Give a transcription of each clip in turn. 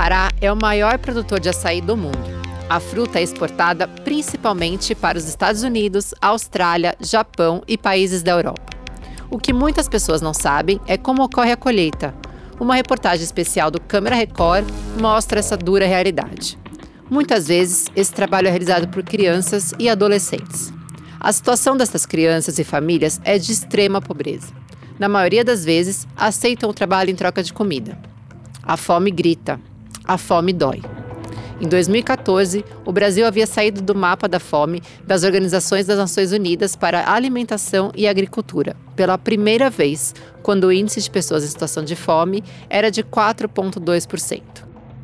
Pará é o maior produtor de açaí do mundo. A fruta é exportada principalmente para os Estados Unidos, Austrália, Japão e países da Europa. O que muitas pessoas não sabem é como ocorre a colheita. Uma reportagem especial do Câmara Record mostra essa dura realidade. Muitas vezes, esse trabalho é realizado por crianças e adolescentes. A situação dessas crianças e famílias é de extrema pobreza. Na maioria das vezes, aceitam o trabalho em troca de comida. A fome grita, a fome dói. Em 2014, o Brasil havia saído do mapa da fome das Organizações das Nações Unidas para a Alimentação e Agricultura, pela primeira vez, quando o índice de pessoas em situação de fome era de 4,2%.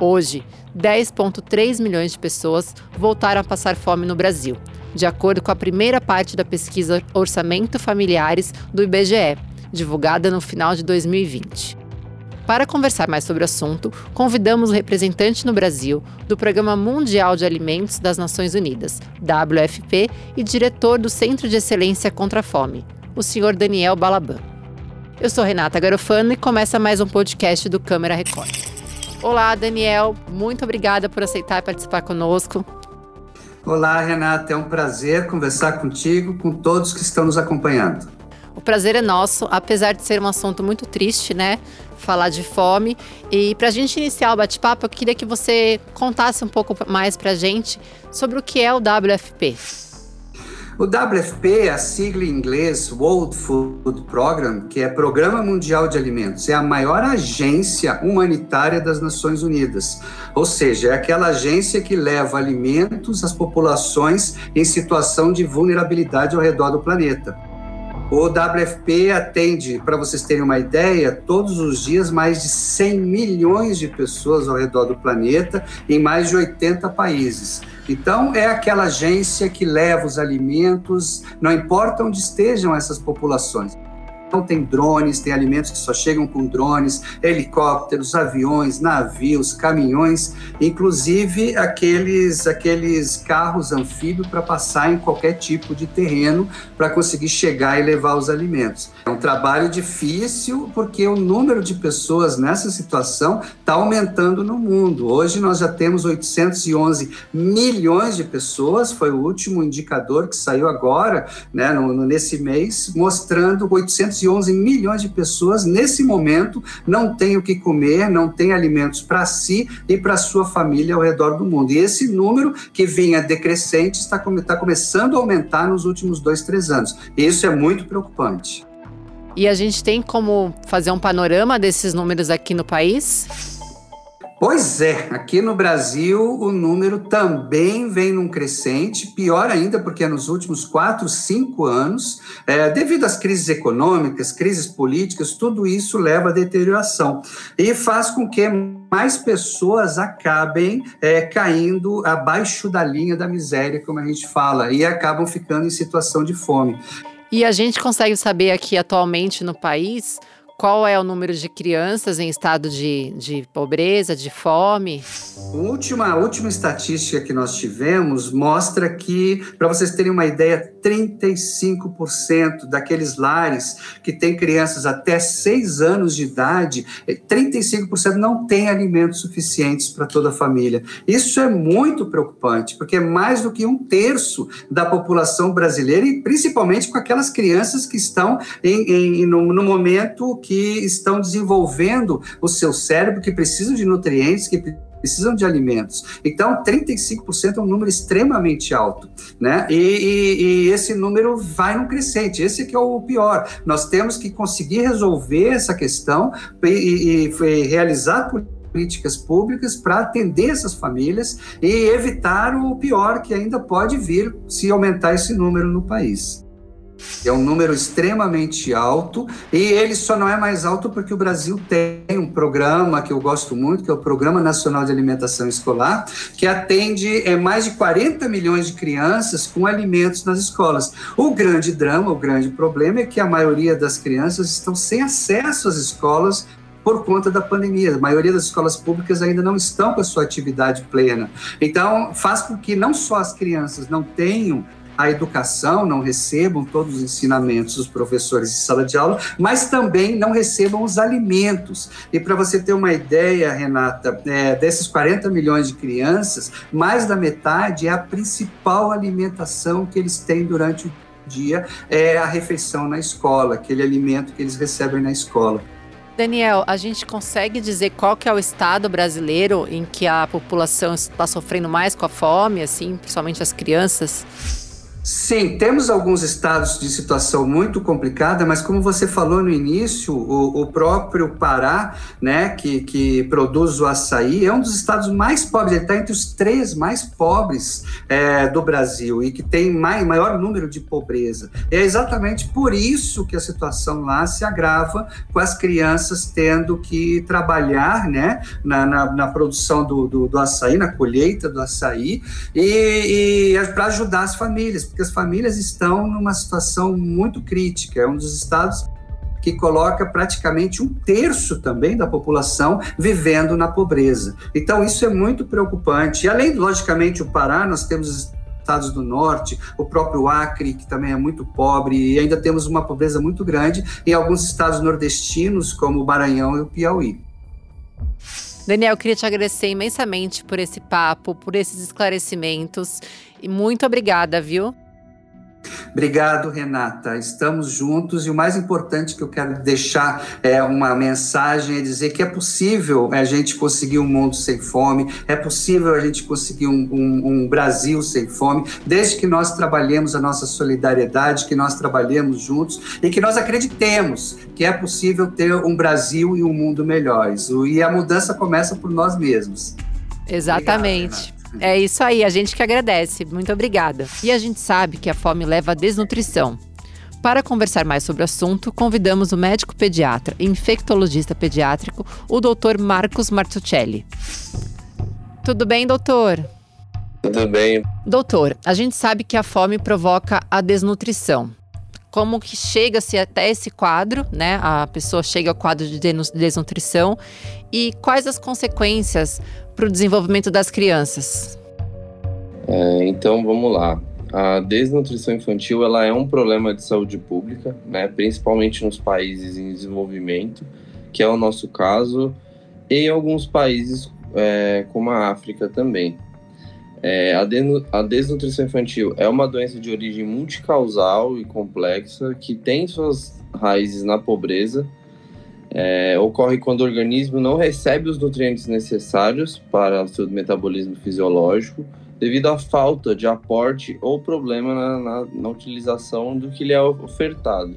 Hoje, 10,3 milhões de pessoas voltaram a passar fome no Brasil, de acordo com a primeira parte da pesquisa Orçamento Familiares do IBGE, divulgada no final de 2020. Para conversar mais sobre o assunto, convidamos o representante no Brasil do Programa Mundial de Alimentos das Nações Unidas, WFP, e diretor do Centro de Excelência contra a Fome, o senhor Daniel Balaban. Eu sou Renata Garofano e começa mais um podcast do Câmara Record. Olá, Daniel, muito obrigada por aceitar participar conosco. Olá, Renata, é um prazer conversar contigo, com todos que estão nos acompanhando. O prazer é nosso, apesar de ser um assunto muito triste, né? Falar de fome. E para a gente iniciar o bate-papo, eu queria que você contasse um pouco mais para a gente sobre o que é o WFP. O WFP a sigla em inglês World Food Program, que é Programa Mundial de Alimentos. É a maior agência humanitária das Nações Unidas. Ou seja, é aquela agência que leva alimentos às populações em situação de vulnerabilidade ao redor do planeta. O WFP atende, para vocês terem uma ideia, todos os dias mais de 100 milhões de pessoas ao redor do planeta, em mais de 80 países. Então, é aquela agência que leva os alimentos, não importa onde estejam essas populações. Então tem drones, tem alimentos que só chegam com drones, helicópteros, aviões, navios, caminhões, inclusive aqueles aqueles carros anfíbios para passar em qualquer tipo de terreno para conseguir chegar e levar os alimentos. É um trabalho difícil porque o número de pessoas nessa situação está aumentando no mundo. Hoje nós já temos 811 milhões de pessoas, foi o último indicador que saiu agora, né, no, nesse mês, mostrando 800 211 milhões de pessoas, nesse momento, não têm o que comer, não têm alimentos para si e para sua família ao redor do mundo. E esse número, que vinha decrescente, está, está começando a aumentar nos últimos dois, três anos. E isso é muito preocupante. E a gente tem como fazer um panorama desses números aqui no país? Pois é, aqui no Brasil o número também vem num crescente, pior ainda porque nos últimos quatro, cinco anos, é, devido às crises econômicas, crises políticas, tudo isso leva à deterioração e faz com que mais pessoas acabem é, caindo abaixo da linha da miséria, como a gente fala, e acabam ficando em situação de fome. E a gente consegue saber aqui atualmente no país qual é o número de crianças em estado de, de pobreza, de fome? A última, última estatística que nós tivemos mostra que, para vocês terem uma ideia, 35% daqueles lares que têm crianças até 6 anos de idade, 35% não têm alimentos suficientes para toda a família. Isso é muito preocupante, porque é mais do que um terço da população brasileira, e principalmente com aquelas crianças que estão em, em no, no momento que estão desenvolvendo o seu cérebro, que precisam de nutrientes, que precisam de alimentos. Então, 35% é um número extremamente alto, né? E, e, e, esse número vai no crescente. Esse que é o pior. Nós temos que conseguir resolver essa questão e, e realizar políticas públicas para atender essas famílias e evitar o pior que ainda pode vir se aumentar esse número no país. É um número extremamente alto e ele só não é mais alto porque o Brasil tem um programa que eu gosto muito, que é o Programa Nacional de Alimentação Escolar, que atende é, mais de 40 milhões de crianças com alimentos nas escolas. O grande drama, o grande problema é que a maioria das crianças estão sem acesso às escolas por conta da pandemia. A maioria das escolas públicas ainda não estão com a sua atividade plena. Então, faz com que não só as crianças não tenham a educação, não recebam todos os ensinamentos dos professores de sala de aula, mas também não recebam os alimentos. E para você ter uma ideia, Renata, é, desses 40 milhões de crianças, mais da metade é a principal alimentação que eles têm durante o dia, é a refeição na escola, aquele alimento que eles recebem na escola. Daniel, a gente consegue dizer qual que é o estado brasileiro em que a população está sofrendo mais com a fome, assim, principalmente as crianças? Sim, temos alguns estados de situação muito complicada, mas como você falou no início, o, o, próprio Pará, né, que, que produz o açaí, é um dos estados mais pobres, ele está entre os três mais pobres é, do Brasil e que tem mais, maior número de pobreza. É exatamente por isso que a situação lá se agrava com as crianças tendo que trabalhar né, na, na, na produção do, do, do, açaí, na colheita do açaí, e, e para ajudar as famílias porque as famílias estão numa situação muito crítica. É um dos estados que coloca praticamente um terço também da população vivendo na pobreza. Então, isso é muito preocupante. E além, logicamente, o Pará, nós temos estados do norte, o próprio Acre, que também é muito pobre, e ainda temos uma pobreza muito grande em alguns estados nordestinos, como o Maranhão e o Piauí. Daniel, queria te agradecer imensamente por esse papo, por esses esclarecimentos, e muito obrigada, viu? Obrigado, Renata. Estamos juntos e o mais importante que eu quero deixar é uma mensagem é dizer que é possível a gente conseguir um mundo sem fome, é possível a gente conseguir um, um, um Brasil sem fome, desde que nós trabalhemos a nossa solidariedade, que nós trabalhemos juntos e que nós acreditemos que é possível ter um Brasil e um mundo melhores. E a mudança começa por nós mesmos. Exatamente. Obrigado, é isso aí, a gente que agradece. Muito obrigada. E a gente sabe que a fome leva à desnutrição. Para conversar mais sobre o assunto, convidamos o médico pediatra e infectologista pediátrico, o Dr. Marcos Martuccelli. Tudo bem, doutor? Tudo bem. Doutor, a gente sabe que a fome provoca a desnutrição. Como que chega-se até esse quadro, né? A pessoa chega ao quadro de desnutrição e quais as consequências para o desenvolvimento das crianças? É, então vamos lá. A desnutrição infantil ela é um problema de saúde pública, né, principalmente nos países em desenvolvimento, que é o nosso caso, e em alguns países é, como a África também. É, a, a, desnutrição infantil é uma doença de origem multicausal e complexa que tem suas raízes na pobreza é, ocorre quando o organismo não recebe os nutrientes necessários para o seu metabolismo fisiológico, devido à falta de aporte ou problema na, na, na utilização do que lhe é ofertado.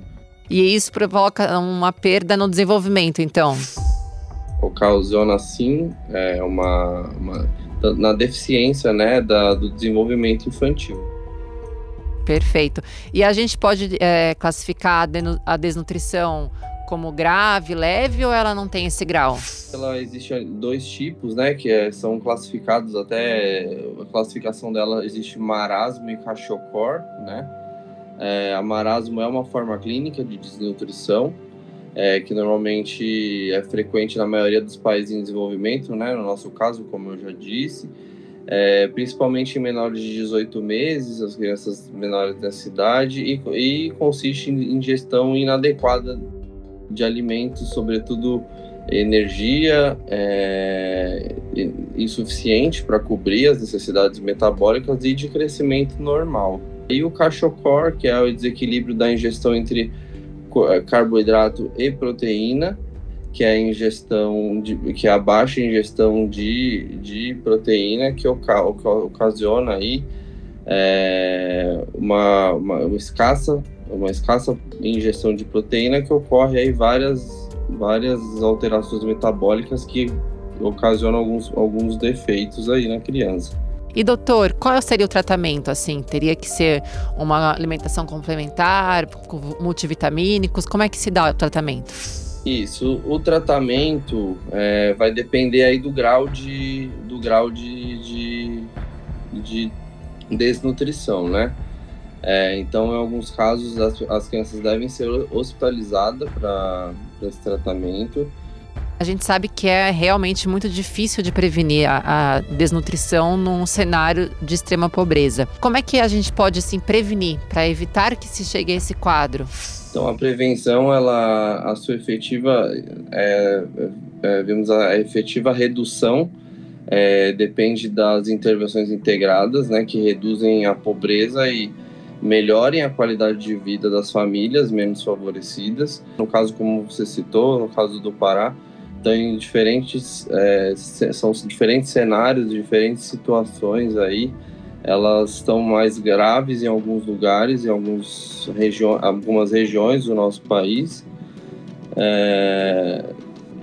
E isso provoca uma perda no desenvolvimento, então? Ocasiona, sim, é, uma, uma, na deficiência né, da, do desenvolvimento infantil. Perfeito. E a gente pode é, classificar a desnutrição como grave, leve ou ela não tem esse grau? Ela existe dois tipos, né, que é, são classificados até a classificação dela existe marasmo e cachocor, né? É, a marasmo é uma forma clínica de desnutrição é, que normalmente é frequente na maioria dos países em desenvolvimento, né? No nosso caso, como eu já disse, é, principalmente em menores de 18 meses, as crianças menores da cidade, e, e consiste em ingestão inadequada de alimentos, sobretudo energia é, insuficiente para cobrir as necessidades metabólicas e de crescimento normal. E o cachocor, que é o desequilíbrio da ingestão entre carboidrato e proteína, que é a ingestão de, que é a baixa ingestão de, de proteína que, oca, ocasiona aí é, uma, uma, uma escassa uma escassa ingestão de proteína que ocorre aí várias, várias alterações metabólicas que ocasionam alguns, alguns defeitos aí na criança. E doutor, qual seria o tratamento? Assim, teria que ser uma alimentação complementar, com multivitamínicos? Como é que se dá o tratamento? Isso, o tratamento é, vai depender aí do grau de, do grau de, de, de desnutrição, né? É, então, em alguns casos, as, as crianças devem ser hospitalizadas para esse tratamento. A gente sabe que é realmente muito difícil de prevenir a, a desnutrição num cenário de extrema pobreza. Como é que a gente pode assim prevenir para evitar que se chegue a esse quadro? Então a prevenção, ela, a sua efetiva, é, é, vemos a efetiva redução é, depende das intervenções integradas, né, que reduzem a pobreza e melhorem a qualidade de vida das famílias menos favorecidas. No caso, como você citou, no caso do Pará, tem diferentes, é, são diferentes cenários, diferentes situações aí. Elas estão mais graves em alguns lugares, em alguns regi algumas regiões do nosso país. É,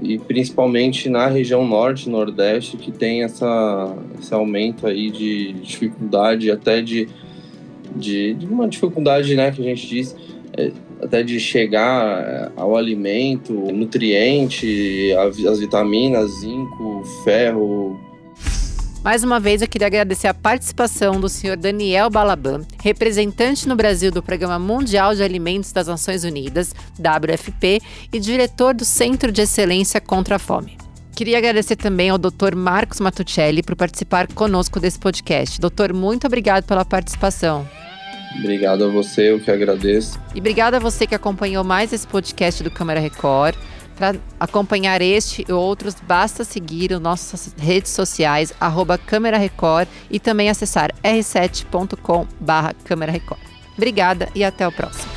e principalmente na região norte nordeste que tem essa, esse aumento aí de dificuldade até de, de, de uma dificuldade né que a gente diz até de chegar ao alimento nutriente as vitaminas zinco ferro mais uma vez, eu queria agradecer a participação do senhor Daniel Balaban, representante no Brasil do Programa Mundial de Alimentos das Nações Unidas, WFP, e diretor do Centro de Excelência contra a Fome. Queria agradecer também ao Dr. Marcos Matuccelli por participar conosco desse podcast. Doutor, muito obrigado pela participação. Obrigado a você, eu que agradeço. E obrigado a você que acompanhou mais esse podcast do Câmara Record. Para acompanhar este e outros, basta seguir as nossas redes sociais, arroba Câmera Record, e também acessar r7.com barra Câmera Record. Obrigada e até o próximo.